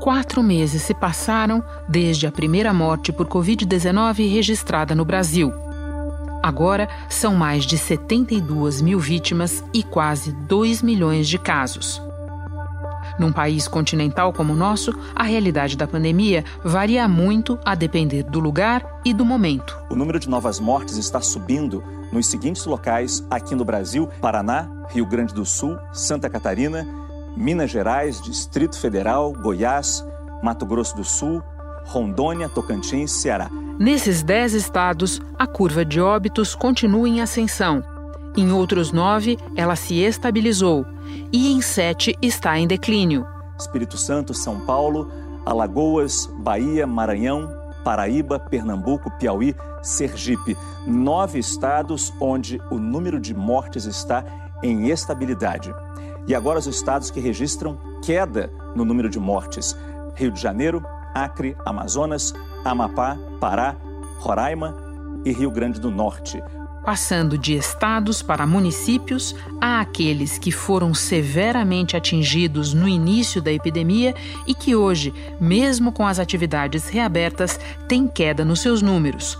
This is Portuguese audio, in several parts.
Quatro meses se passaram desde a primeira morte por Covid-19 registrada no Brasil. Agora são mais de 72 mil vítimas e quase 2 milhões de casos. Num país continental como o nosso, a realidade da pandemia varia muito a depender do lugar e do momento. O número de novas mortes está subindo nos seguintes locais aqui no Brasil: Paraná, Rio Grande do Sul, Santa Catarina, Minas Gerais, Distrito Federal, Goiás, Mato Grosso do Sul, Rondônia, Tocantins, Ceará. Nesses dez estados, a curva de óbitos continua em ascensão. Em outros nove, ela se estabilizou e em sete está em declínio. Espírito Santo, São Paulo, Alagoas, Bahia, Maranhão, Paraíba, Pernambuco, Piauí, Sergipe. Nove estados onde o número de mortes está em estabilidade. E agora os estados que registram queda no número de mortes: Rio de Janeiro, Acre, Amazonas, Amapá, Pará, Roraima e Rio Grande do Norte passando de estados para municípios a aqueles que foram severamente atingidos no início da epidemia e que hoje, mesmo com as atividades reabertas, têm queda nos seus números.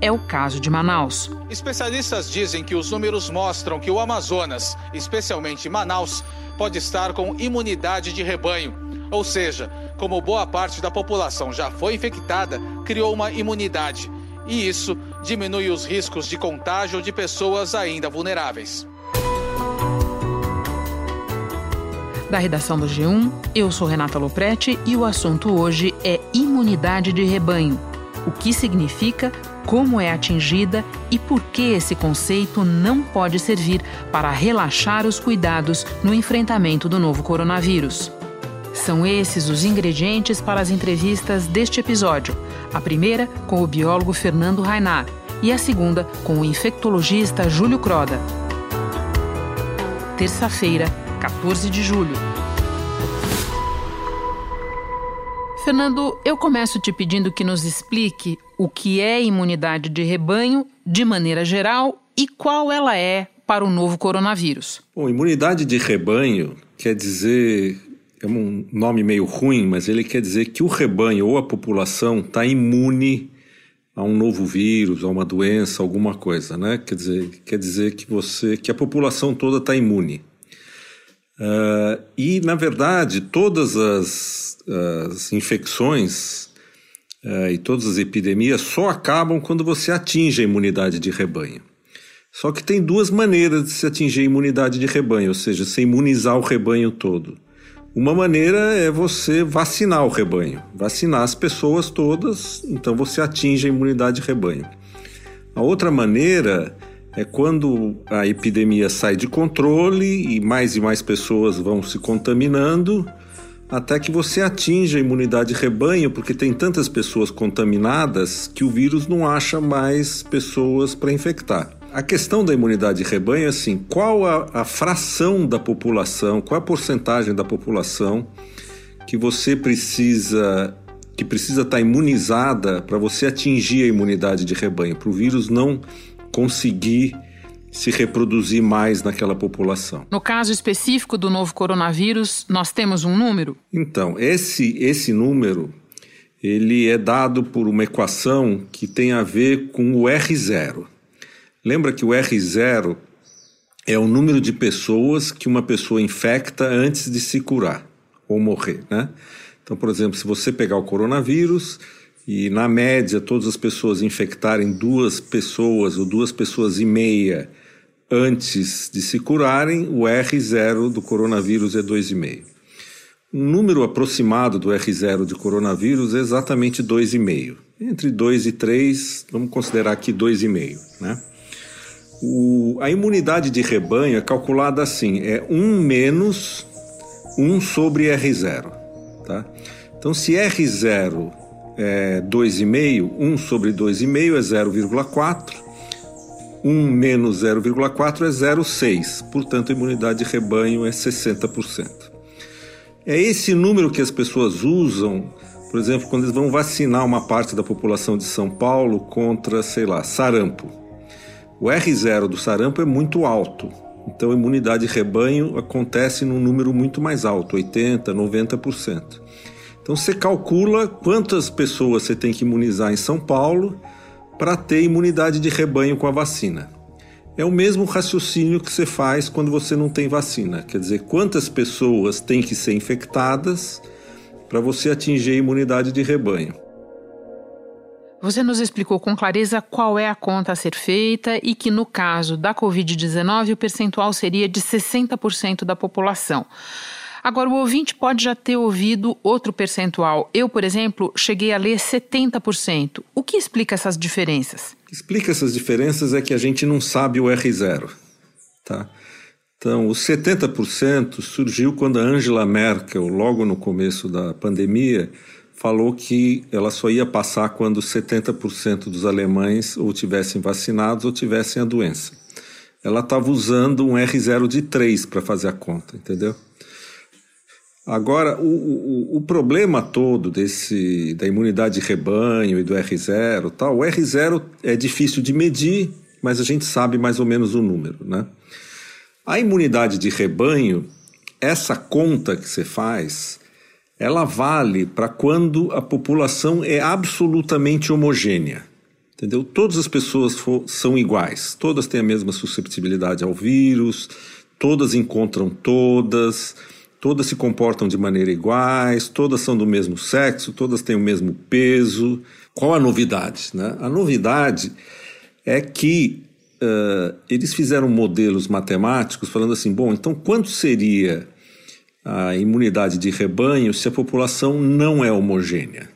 É o caso de Manaus. Especialistas dizem que os números mostram que o Amazonas, especialmente Manaus, pode estar com imunidade de rebanho. Ou seja, como boa parte da população já foi infectada, criou uma imunidade e isso diminui os riscos de contágio de pessoas ainda vulneráveis. Da redação do G1, eu sou Renata Loprete e o assunto hoje é imunidade de rebanho. O que significa, como é atingida e por que esse conceito não pode servir para relaxar os cuidados no enfrentamento do novo coronavírus. São esses os ingredientes para as entrevistas deste episódio. A primeira com o biólogo Fernando Rainar e a segunda com o infectologista Júlio Croda. Terça-feira, 14 de julho. Fernando, eu começo te pedindo que nos explique o que é imunidade de rebanho de maneira geral e qual ela é para o novo coronavírus. Bom, imunidade de rebanho quer dizer é um nome meio ruim, mas ele quer dizer que o rebanho ou a população está imune a um novo vírus, a uma doença, alguma coisa, né? Quer dizer, quer dizer que você, que a população toda está imune. Uh, e na verdade, todas as, as infecções uh, e todas as epidemias só acabam quando você atinge a imunidade de rebanho. Só que tem duas maneiras de se atingir a imunidade de rebanho, ou seja, se imunizar o rebanho todo. Uma maneira é você vacinar o rebanho, vacinar as pessoas todas, então você atinge a imunidade de rebanho. A outra maneira é quando a epidemia sai de controle e mais e mais pessoas vão se contaminando, até que você atinja a imunidade de rebanho, porque tem tantas pessoas contaminadas que o vírus não acha mais pessoas para infectar. A questão da imunidade de rebanho é assim: qual a, a fração da população, qual a porcentagem da população que você precisa que precisa estar imunizada para você atingir a imunidade de rebanho, para o vírus não conseguir se reproduzir mais naquela população. No caso específico do novo coronavírus, nós temos um número? Então, esse esse número ele é dado por uma equação que tem a ver com o R0. Lembra que o R0 é o número de pessoas que uma pessoa infecta antes de se curar ou morrer, né? Então, por exemplo, se você pegar o coronavírus e na média todas as pessoas infectarem duas pessoas ou duas pessoas e meia antes de se curarem, o R0 do coronavírus é 2,5. Um número aproximado do R0 de coronavírus é exatamente 2,5. Entre 2 e 3, vamos considerar aqui 2,5, né? O, a imunidade de rebanho é calculada assim: é 1 menos 1 sobre R0. Tá? Então, se R0 é 2,5, 1 sobre 2,5 é 0,4. 1 menos 0,4 é 0,6. Portanto, a imunidade de rebanho é 60%. É esse número que as pessoas usam, por exemplo, quando eles vão vacinar uma parte da população de São Paulo contra, sei lá, sarampo. O R0 do sarampo é muito alto, então a imunidade rebanho acontece num número muito mais alto, 80%, 90%. Então você calcula quantas pessoas você tem que imunizar em São Paulo para ter imunidade de rebanho com a vacina. É o mesmo raciocínio que você faz quando você não tem vacina. Quer dizer, quantas pessoas têm que ser infectadas para você atingir a imunidade de rebanho. Você nos explicou com clareza qual é a conta a ser feita e que, no caso da Covid-19, o percentual seria de 60% da população. Agora, o ouvinte pode já ter ouvido outro percentual. Eu, por exemplo, cheguei a ler 70%. O que explica essas diferenças? Explica essas diferenças é que a gente não sabe o R0. Tá? Então, os 70% surgiu quando a Angela Merkel, logo no começo da pandemia, falou que ela só ia passar quando 70% dos alemães ou tivessem vacinados ou tivessem a doença. Ela estava usando um R0 de 3 para fazer a conta, entendeu? Agora, o, o, o, problema todo desse da imunidade de rebanho e do R0 tal, o R0 é difícil de medir, mas a gente sabe mais ou menos o número, né? A imunidade de rebanho, essa conta que você faz, ela vale para quando a população é absolutamente homogênea. Entendeu? Todas as pessoas for, são iguais, todas têm a mesma susceptibilidade ao vírus, todas encontram todas todas se comportam de maneira iguais, todas são do mesmo sexo, todas têm o mesmo peso. Qual a novidade? Né? A novidade é que uh, eles fizeram modelos matemáticos falando assim: bom, então quanto seria a imunidade de rebanho se a população não é homogênea?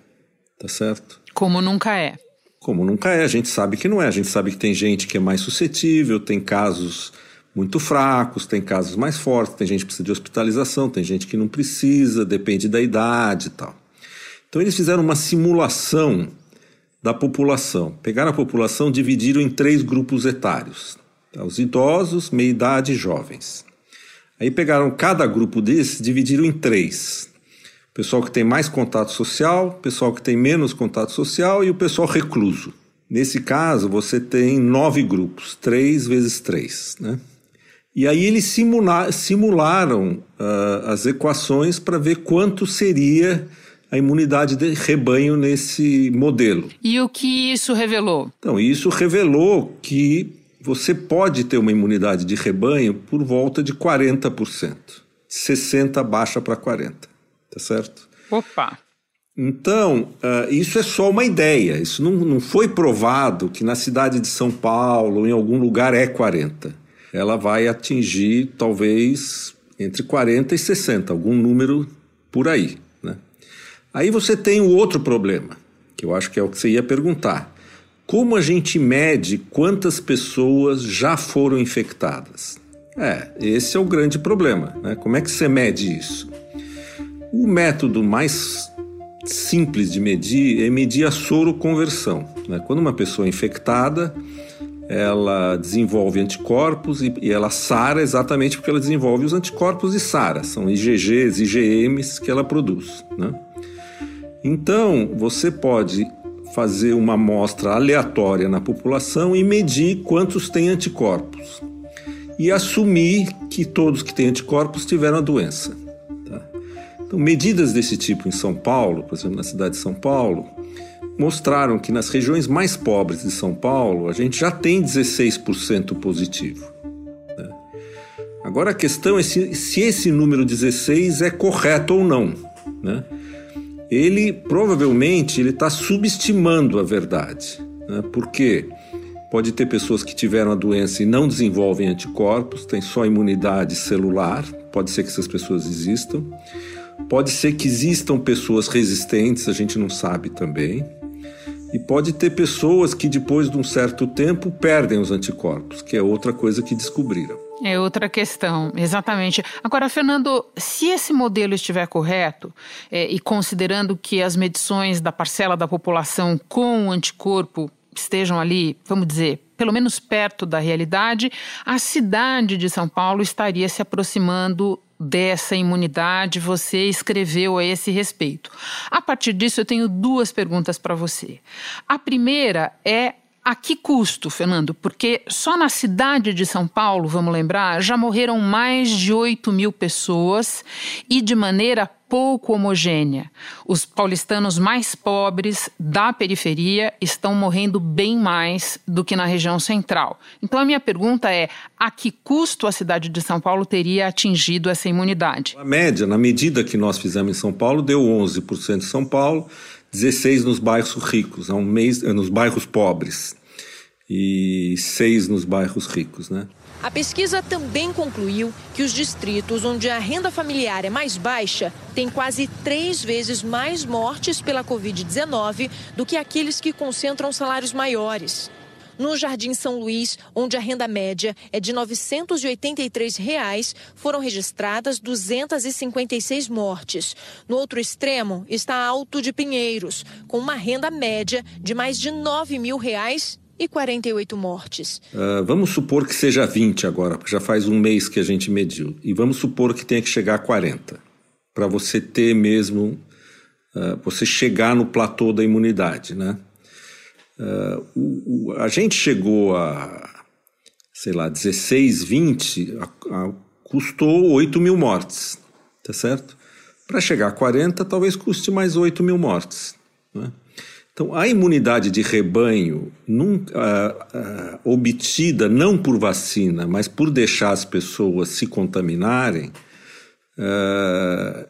Tá certo? Como nunca é. Como nunca é, a gente sabe que não é. A gente sabe que tem gente que é mais suscetível, tem casos muito fracos, tem casos mais fortes, tem gente que precisa de hospitalização, tem gente que não precisa, depende da idade e tal. Então eles fizeram uma simulação da população. Pegaram a população, dividiram em três grupos etários: tá? os idosos, meia idade e jovens. Aí pegaram cada grupo desses, dividiram em três: o pessoal que tem mais contato social, o pessoal que tem menos contato social e o pessoal recluso. Nesse caso, você tem nove grupos, três vezes três, né? E aí eles simula simularam uh, as equações para ver quanto seria a imunidade de rebanho nesse modelo. E o que isso revelou? Então, isso revelou que você pode ter uma imunidade de rebanho por volta de 40%. 60 baixa para 40, tá certo? Opa! Então, uh, isso é só uma ideia. Isso não, não foi provado que na cidade de São Paulo, em algum lugar, é 40 ela vai atingir talvez entre 40 e 60, algum número por aí. Né? Aí você tem o outro problema, que eu acho que é o que você ia perguntar. Como a gente mede quantas pessoas já foram infectadas? É, esse é o grande problema. Né? Como é que você mede isso? O método mais simples de medir é medir a soroconversão. Né? Quando uma pessoa é infectada, ela desenvolve anticorpos e, e, ela sara exatamente porque ela desenvolve os anticorpos e sara. São IgGs, IgMs que ela produz. Né? Então, você pode fazer uma amostra aleatória na população e medir quantos têm anticorpos. E assumir que todos que têm anticorpos tiveram a doença. Tá? Então, medidas desse tipo em São Paulo, por exemplo, na cidade de São Paulo, mostraram que nas regiões mais pobres de São Paulo a gente já tem 16% positivo. Né? Agora a questão é se, se, esse número 16 é correto ou não. Né? Ele provavelmente ele está subestimando a verdade, né? porque pode ter pessoas que tiveram a doença e não desenvolvem anticorpos, têm só imunidade celular, pode ser que essas pessoas existam. Pode ser que existam pessoas resistentes, a gente não sabe também. E pode ter pessoas que depois de um certo tempo perdem os anticorpos, que é outra coisa que descobriram. É outra questão, exatamente. Agora, Fernando, se esse modelo estiver correto, é, e considerando que as medições da parcela da população com anticorpo estejam ali, vamos dizer, pelo menos perto da realidade, a cidade de São Paulo estaria se aproximando dessa imunidade você escreveu a esse respeito. A partir disso, eu tenho duas perguntas para você. A primeira é a que custo, Fernando? Porque só na cidade de São Paulo, vamos lembrar, já morreram mais de 8 mil pessoas e de maneira pouco homogênea. Os paulistanos mais pobres da periferia estão morrendo bem mais do que na região central. Então a minha pergunta é: a que custo a cidade de São Paulo teria atingido essa imunidade? A média, na medida que nós fizemos em São Paulo, deu 11% em São Paulo, 16 nos bairros ricos, um mês, nos bairros pobres e 6 nos bairros ricos, né? A pesquisa também concluiu que os distritos onde a renda familiar é mais baixa têm quase três vezes mais mortes pela Covid-19 do que aqueles que concentram salários maiores. No Jardim São Luís, onde a renda média é de 983 reais, foram registradas 256 mortes. No outro extremo está Alto de Pinheiros, com uma renda média de mais de 9 mil reais e 48 mortes. Uh, vamos supor que seja 20 agora, porque já faz um mês que a gente mediu. E vamos supor que tenha que chegar a 40, para você ter mesmo, uh, você chegar no platô da imunidade, né? Uh, o, o, a gente chegou a, sei lá, 16, 20, a, a, custou 8 mil mortes, tá certo? Para chegar a 40, talvez custe mais 8 mil mortes, né? Então, a imunidade de rebanho uh, uh, obtida não por vacina, mas por deixar as pessoas se contaminarem, uh,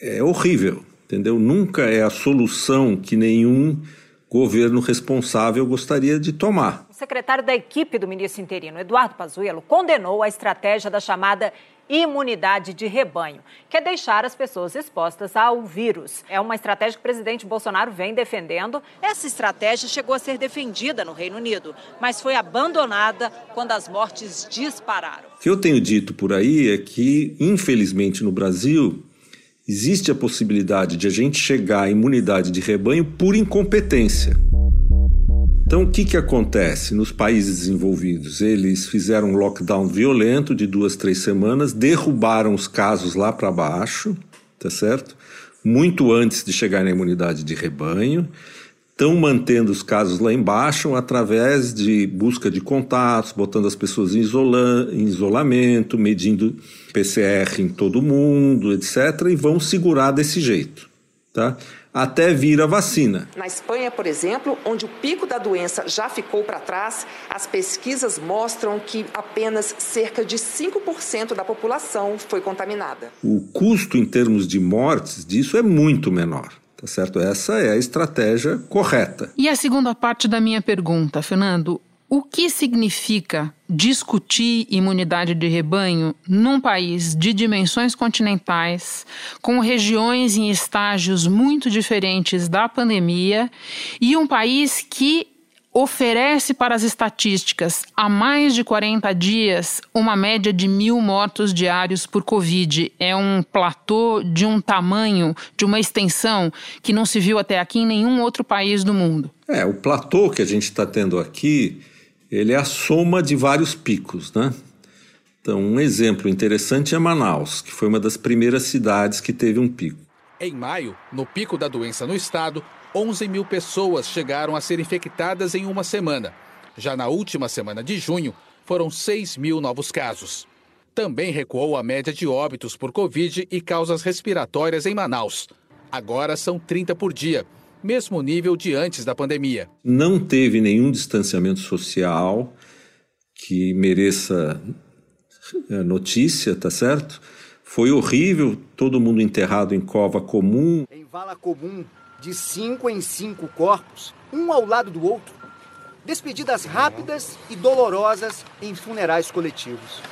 é horrível, entendeu? Nunca é a solução que nenhum governo responsável gostaria de tomar. O secretário da equipe do ministro interino, Eduardo Pazuello, condenou a estratégia da chamada imunidade de rebanho, que é deixar as pessoas expostas ao vírus. É uma estratégia que o presidente Bolsonaro vem defendendo. Essa estratégia chegou a ser defendida no Reino Unido, mas foi abandonada quando as mortes dispararam. O que eu tenho dito por aí é que, infelizmente, no Brasil, existe a possibilidade de a gente chegar à imunidade de rebanho por incompetência. Então, o que, que acontece nos países desenvolvidos? Eles fizeram um lockdown violento de duas, três semanas, derrubaram os casos lá para baixo, tá certo? Muito antes de chegar na imunidade de rebanho. Estão mantendo os casos lá embaixo através de busca de contatos, botando as pessoas em, isola em isolamento, medindo PCR em todo mundo, etc. E vão segurar desse jeito, tá? Até vir a vacina. Na Espanha, por exemplo, onde o pico da doença já ficou para trás, as pesquisas mostram que apenas cerca de 5% da população foi contaminada. O custo em termos de mortes disso é muito menor. Tá certo? Essa é a estratégia correta. E a segunda parte da minha pergunta, Fernando, o que significa discutir imunidade de rebanho num país de dimensões continentais, com regiões em estágios muito diferentes da pandemia e um país que oferece para as estatísticas há mais de 40 dias uma média de mil mortos diários por Covid. É um platô de um tamanho, de uma extensão que não se viu até aqui em nenhum outro país do mundo. É, o platô que a gente está tendo aqui ele é a soma de vários picos, né? Então, um exemplo interessante é Manaus, que foi uma das primeiras cidades que teve um pico. Em maio, no pico da doença no estado, 11 mil pessoas chegaram a ser infectadas em uma semana. Já na última semana de junho, foram 6 mil novos casos. Também recuou a média de óbitos por Covid e causas respiratórias em Manaus. Agora são 30 por dia mesmo nível de antes da pandemia. Não teve nenhum distanciamento social que mereça é, notícia, tá certo? Foi horrível, todo mundo enterrado em cova comum. Em vala comum, de cinco em cinco corpos, um ao lado do outro. Despedidas rápidas e dolorosas em funerais coletivos.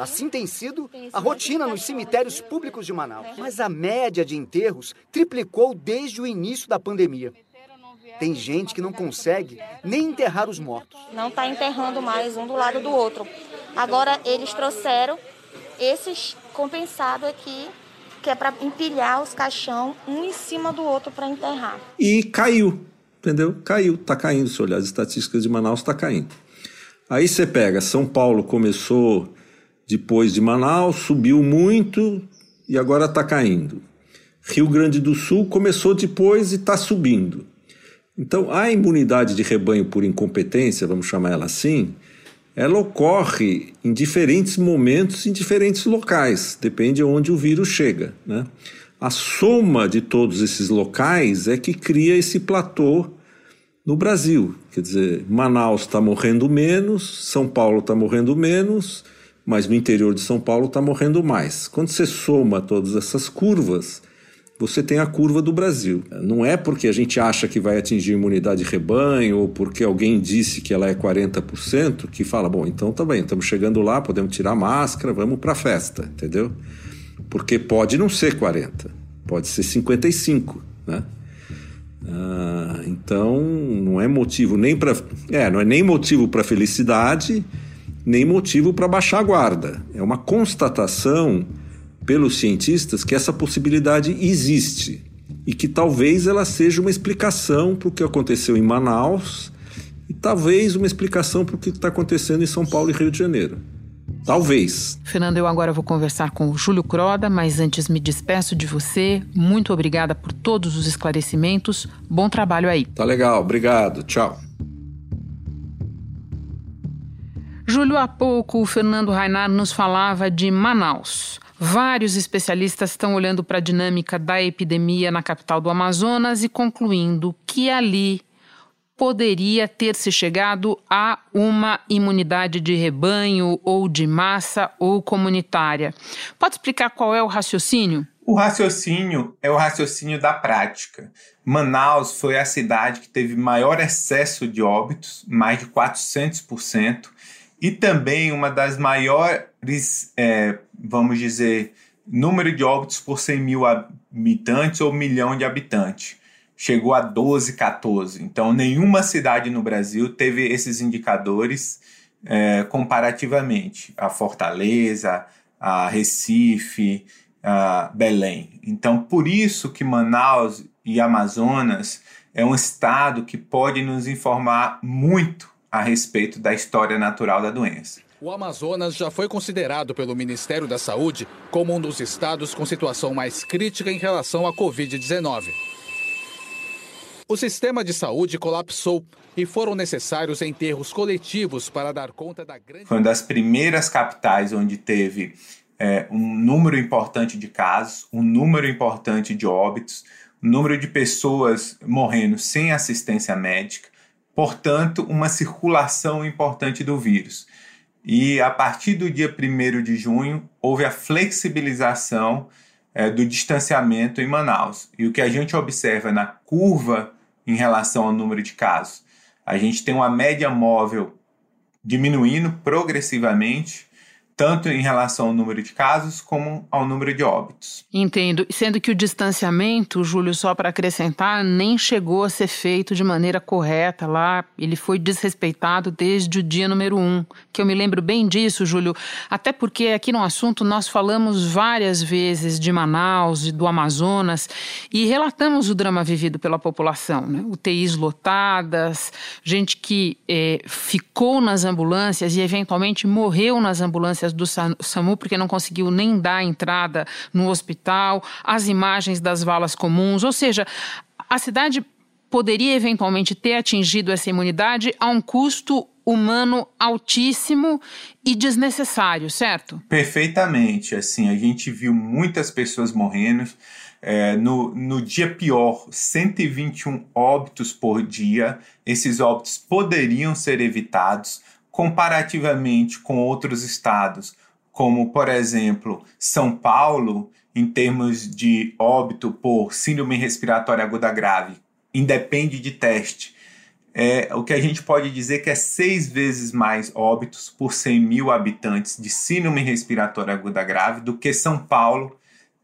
Assim tem sido a rotina nos cemitérios públicos de Manaus. Mas a média de enterros triplicou desde o início da pandemia. Tem gente que não consegue nem enterrar os mortos. Não está enterrando mais um do lado do outro. Agora eles trouxeram esses compensados aqui, que é para empilhar os caixão um em cima do outro para enterrar. E caiu, entendeu? Caiu, está caindo. Se olhar as estatísticas de Manaus, está caindo. Aí você pega, São Paulo começou depois de Manaus, subiu muito e agora está caindo. Rio Grande do Sul começou depois e está subindo. Então, a imunidade de rebanho por incompetência, vamos chamar ela assim, ela ocorre em diferentes momentos, em diferentes locais, depende de onde o vírus chega. Né? A soma de todos esses locais é que cria esse platô no Brasil. Quer dizer, Manaus está morrendo menos, São Paulo está morrendo menos, mas no interior de São Paulo está morrendo mais. Quando você soma todas essas curvas, você tem a curva do Brasil. Não é porque a gente acha que vai atingir imunidade rebanho ou porque alguém disse que ela é 40% que fala, bom, então tá bem, estamos chegando lá, podemos tirar a máscara, vamos para a festa, entendeu? Porque pode não ser 40, pode ser 55, né? Ah, então não é motivo nem para é, não é nem motivo para felicidade, nem motivo para baixar a guarda. É uma constatação pelos cientistas que essa possibilidade existe e que talvez ela seja uma explicação para o que aconteceu em Manaus e talvez uma explicação para o que está acontecendo em São Paulo e Rio de Janeiro. Talvez. Fernando, eu agora vou conversar com o Júlio Croda, mas antes me despeço de você. Muito obrigada por todos os esclarecimentos. Bom trabalho aí. Tá legal, obrigado. Tchau. Júlio, há pouco o Fernando Rainar nos falava de Manaus. Vários especialistas estão olhando para a dinâmica da epidemia na capital do Amazonas e concluindo que ali poderia ter se chegado a uma imunidade de rebanho ou de massa ou comunitária. Pode explicar qual é o raciocínio? O raciocínio é o raciocínio da prática. Manaus foi a cidade que teve maior excesso de óbitos, mais de 400%, e também uma das maiores, é, vamos dizer, número de óbitos por 100 mil habitantes ou milhão de habitantes. Chegou a 12, 14. Então, nenhuma cidade no Brasil teve esses indicadores é, comparativamente. A Fortaleza, a Recife, a Belém. Então, por isso que Manaus e Amazonas é um estado que pode nos informar muito a respeito da história natural da doença. O Amazonas já foi considerado pelo Ministério da Saúde como um dos estados com situação mais crítica em relação à Covid-19. O sistema de saúde colapsou e foram necessários enterros coletivos para dar conta da grande. Foi uma das primeiras capitais onde teve é, um número importante de casos, um número importante de óbitos, um número de pessoas morrendo sem assistência médica portanto, uma circulação importante do vírus. E a partir do dia 1 de junho, houve a flexibilização é, do distanciamento em Manaus. E o que a gente observa na curva em relação ao número de casos, a gente tem uma média móvel diminuindo progressivamente tanto em relação ao número de casos como ao número de óbitos. Entendo. Sendo que o distanciamento, Júlio, só para acrescentar, nem chegou a ser feito de maneira correta lá. Ele foi desrespeitado desde o dia número um. Que eu me lembro bem disso, Júlio. Até porque aqui no assunto nós falamos várias vezes de Manaus e do Amazonas e relatamos o drama vivido pela população. Né? UTIs lotadas, gente que eh, ficou nas ambulâncias e eventualmente morreu nas ambulâncias do SAMU porque não conseguiu nem dar entrada no hospital, as imagens das valas comuns, ou seja, a cidade poderia eventualmente ter atingido essa imunidade a um custo humano altíssimo e desnecessário, certo? Perfeitamente. Assim, a gente viu muitas pessoas morrendo. É, no, no dia pior, 121 óbitos por dia. Esses óbitos poderiam ser evitados comparativamente com outros estados, como, por exemplo, São Paulo, em termos de óbito por síndrome respiratória aguda grave, independe de teste. É, o que a gente pode dizer que é seis vezes mais óbitos por 100 mil habitantes de síndrome respiratória aguda grave do que São Paulo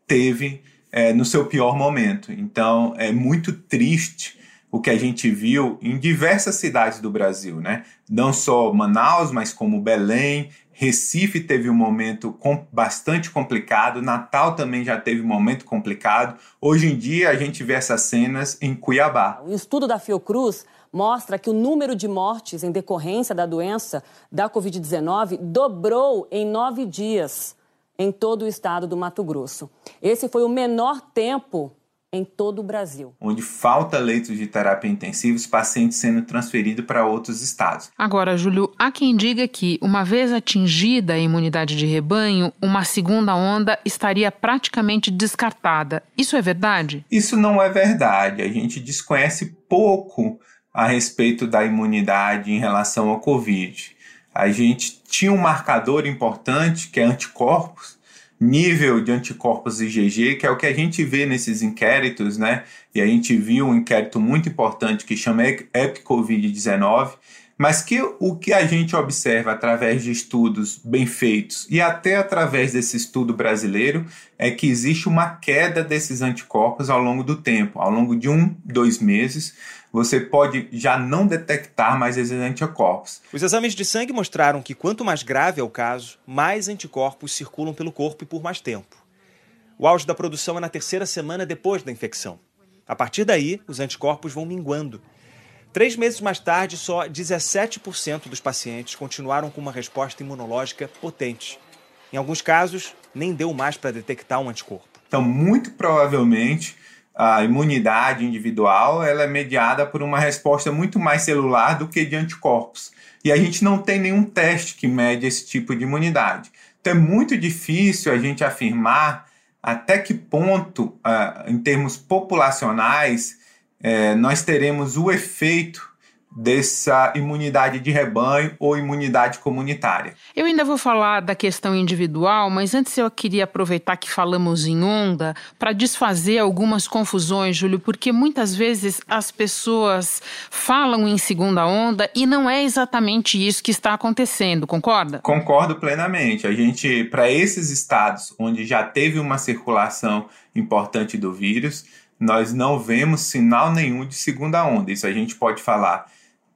teve é, no seu pior momento. Então, é muito triste o que a gente viu em diversas cidades do Brasil, né? Não só Manaus, mas como Belém, Recife teve um momento com, bastante complicado, Natal também já teve um momento complicado. Hoje em dia a gente vê essas cenas em Cuiabá. O estudo da Fiocruz mostra que o número de mortes em decorrência da doença da Covid-19 dobrou em nove dias em todo o estado do Mato Grosso. Esse foi o menor tempo em todo o Brasil. Onde falta leitos de terapia intensiva, os pacientes sendo transferidos para outros estados. Agora, Júlio, há quem diga que, uma vez atingida a imunidade de rebanho, uma segunda onda estaria praticamente descartada. Isso é verdade? Isso não é verdade. A gente desconhece pouco a respeito da imunidade em relação ao Covid. A gente tinha um marcador importante que é anticorpos, nível de anticorpos IgG, que é o que a gente vê nesses inquéritos, né? E a gente viu um inquérito muito importante que chama EpiCovid-19, mas que o que a gente observa através de estudos bem feitos e até através desse estudo brasileiro é que existe uma queda desses anticorpos ao longo do tempo, ao longo de um, dois meses, você pode já não detectar mais esses anticorpos. Os exames de sangue mostraram que quanto mais grave é o caso, mais anticorpos circulam pelo corpo e por mais tempo. O auge da produção é na terceira semana depois da infecção. A partir daí, os anticorpos vão minguando. Três meses mais tarde, só 17% dos pacientes continuaram com uma resposta imunológica potente. Em alguns casos, nem deu mais para detectar um anticorpo. Então, muito provavelmente, a imunidade individual ela é mediada por uma resposta muito mais celular do que de anticorpos. E a gente não tem nenhum teste que mede esse tipo de imunidade. Então é muito difícil a gente afirmar até que ponto, uh, em termos populacionais, uh, nós teremos o efeito dessa imunidade de rebanho ou imunidade comunitária. Eu ainda vou falar da questão individual, mas antes eu queria aproveitar que falamos em onda para desfazer algumas confusões, Júlio, porque muitas vezes as pessoas falam em segunda onda e não é exatamente isso que está acontecendo, concorda? Concordo plenamente. A gente, para esses estados onde já teve uma circulação importante do vírus, nós não vemos sinal nenhum de segunda onda. Isso a gente pode falar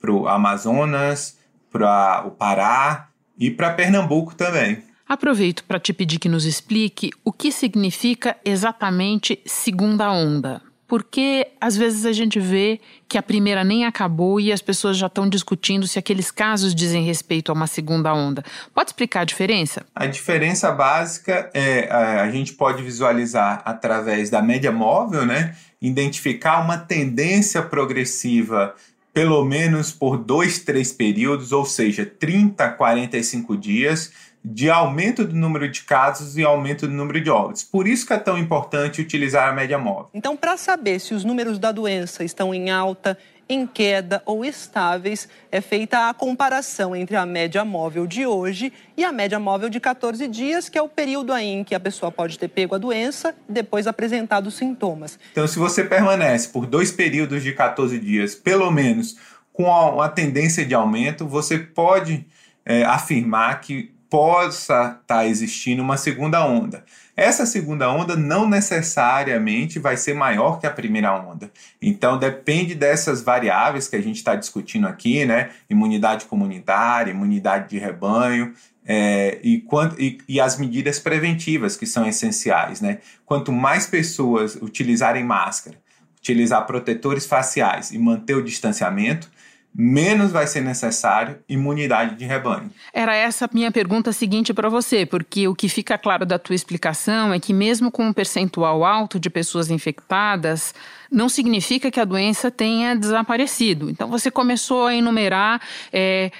para o Amazonas, para o Pará e para Pernambuco também. Aproveito para te pedir que nos explique o que significa exatamente segunda onda. Porque às vezes a gente vê que a primeira nem acabou e as pessoas já estão discutindo se aqueles casos dizem respeito a uma segunda onda. Pode explicar a diferença? A diferença básica é a gente pode visualizar através da média móvel, né? Identificar uma tendência progressiva pelo menos por dois, três períodos, ou seja, 30 a 45 dias, de aumento do número de casos e aumento do número de óbitos. Por isso que é tão importante utilizar a média móvel. Então, para saber se os números da doença estão em alta, em queda ou estáveis, é feita a comparação entre a média móvel de hoje e a média móvel de 14 dias, que é o período aí em que a pessoa pode ter pego a doença e depois apresentado sintomas. Então, se você permanece por dois períodos de 14 dias, pelo menos com uma tendência de aumento, você pode é, afirmar que possa estar tá existindo uma segunda onda. Essa segunda onda não necessariamente vai ser maior que a primeira onda. Então depende dessas variáveis que a gente está discutindo aqui, né? Imunidade comunitária, imunidade de rebanho. É, e, e, e as medidas preventivas que são essenciais, né? Quanto mais pessoas utilizarem máscara, utilizar protetores faciais e manter o distanciamento, menos vai ser necessário imunidade de rebanho. Era essa a minha pergunta seguinte para você, porque o que fica claro da tua explicação é que mesmo com um percentual alto de pessoas infectadas, não significa que a doença tenha desaparecido. Então você começou a enumerar é,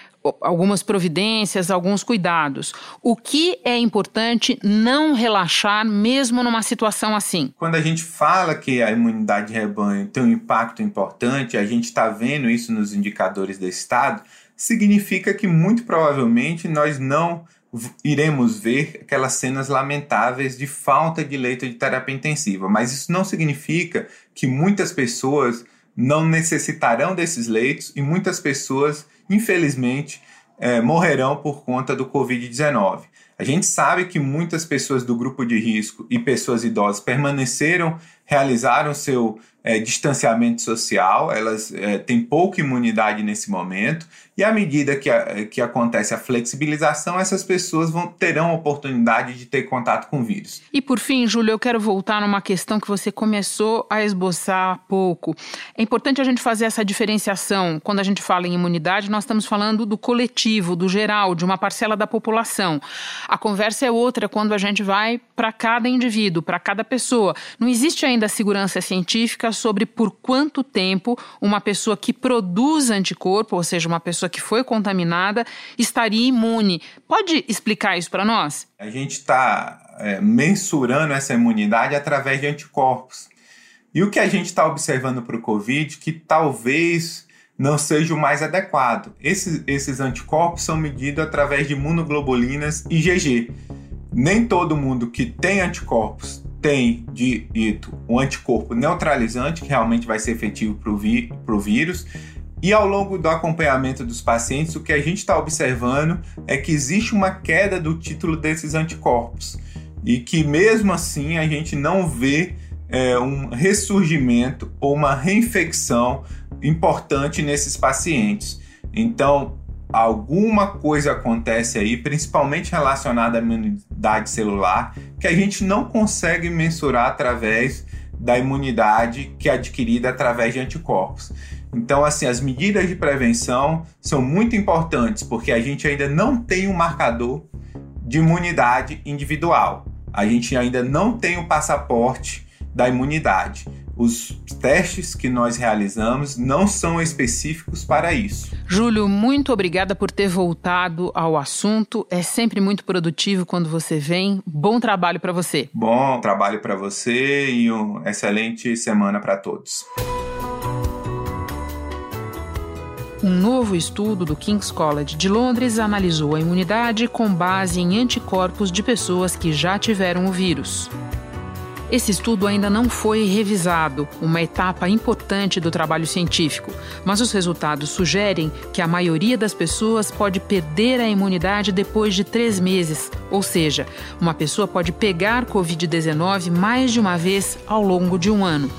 algumas providências, alguns cuidados. O que é importante não relaxar mesmo numa situação assim? Quando a gente fala que a imunidade de rebanho tem um impacto importante, a gente está vendo isso nos indicadores do Estado, significa que muito provavelmente nós não iremos ver aquelas cenas lamentáveis de falta de leito de terapia intensiva. Mas isso não significa que muitas pessoas não necessitarão desses leitos e muitas pessoas infelizmente, é, morrerão por conta do Covid-19. A gente sabe que muitas pessoas do grupo de risco e pessoas idosas permaneceram, realizaram seu é, distanciamento social, elas é, têm pouca imunidade nesse momento, e à medida que, a, que acontece a flexibilização, essas pessoas vão terão oportunidade de ter contato com o vírus. E por fim, Júlio, eu quero voltar numa questão que você começou a esboçar há pouco. É importante a gente fazer essa diferenciação. Quando a gente fala em imunidade, nós estamos falando do coletivo, do geral, de uma parcela da população. A conversa é outra quando a gente vai para cada indivíduo, para cada pessoa. Não existe ainda da segurança científica sobre por quanto tempo uma pessoa que produz anticorpo, ou seja, uma pessoa que foi contaminada, estaria imune. Pode explicar isso para nós? A gente está é, mensurando essa imunidade através de anticorpos. E o que a gente está observando para o Covid, que talvez não seja o mais adequado. Esses, esses anticorpos são medidos através de imunoglobulinas IgG. Nem todo mundo que tem anticorpos tem dito um anticorpo neutralizante, que realmente vai ser efetivo para o vi vírus. E ao longo do acompanhamento dos pacientes, o que a gente está observando é que existe uma queda do título desses anticorpos. E que mesmo assim a gente não vê é, um ressurgimento ou uma reinfecção importante nesses pacientes. Então, alguma coisa acontece aí, principalmente relacionada à imunidade celular, que a gente não consegue mensurar através da imunidade que é adquirida através de anticorpos. Então, assim, as medidas de prevenção são muito importantes porque a gente ainda não tem um marcador de imunidade individual. A gente ainda não tem o passaporte da imunidade. Os testes que nós realizamos não são específicos para isso. Júlio, muito obrigada por ter voltado ao assunto. É sempre muito produtivo quando você vem. Bom trabalho para você. Bom trabalho para você e uma excelente semana para todos. Um novo estudo do King's College de Londres analisou a imunidade com base em anticorpos de pessoas que já tiveram o vírus. Esse estudo ainda não foi revisado, uma etapa importante do trabalho científico, mas os resultados sugerem que a maioria das pessoas pode perder a imunidade depois de três meses, ou seja, uma pessoa pode pegar Covid-19 mais de uma vez ao longo de um ano.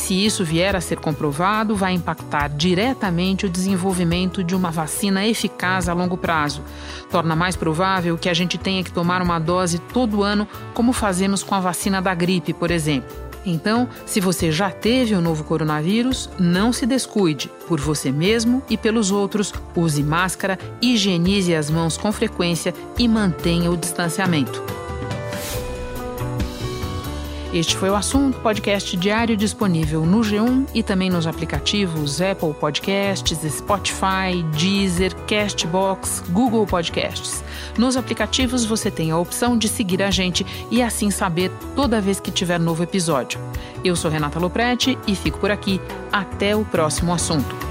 Se isso vier a ser comprovado, vai impactar diretamente o desenvolvimento de uma vacina eficaz a longo prazo. Torna mais provável que a gente tenha que tomar uma dose todo ano, como fazemos com a vacina da gripe, por exemplo. Então, se você já teve o novo coronavírus, não se descuide. Por você mesmo e pelos outros, use máscara, higienize as mãos com frequência e mantenha o distanciamento. Este foi o assunto podcast diário disponível no G1 e também nos aplicativos Apple Podcasts, Spotify, Deezer, Castbox, Google Podcasts. Nos aplicativos você tem a opção de seguir a gente e assim saber toda vez que tiver novo episódio. Eu sou Renata Loprete e fico por aqui. Até o próximo assunto.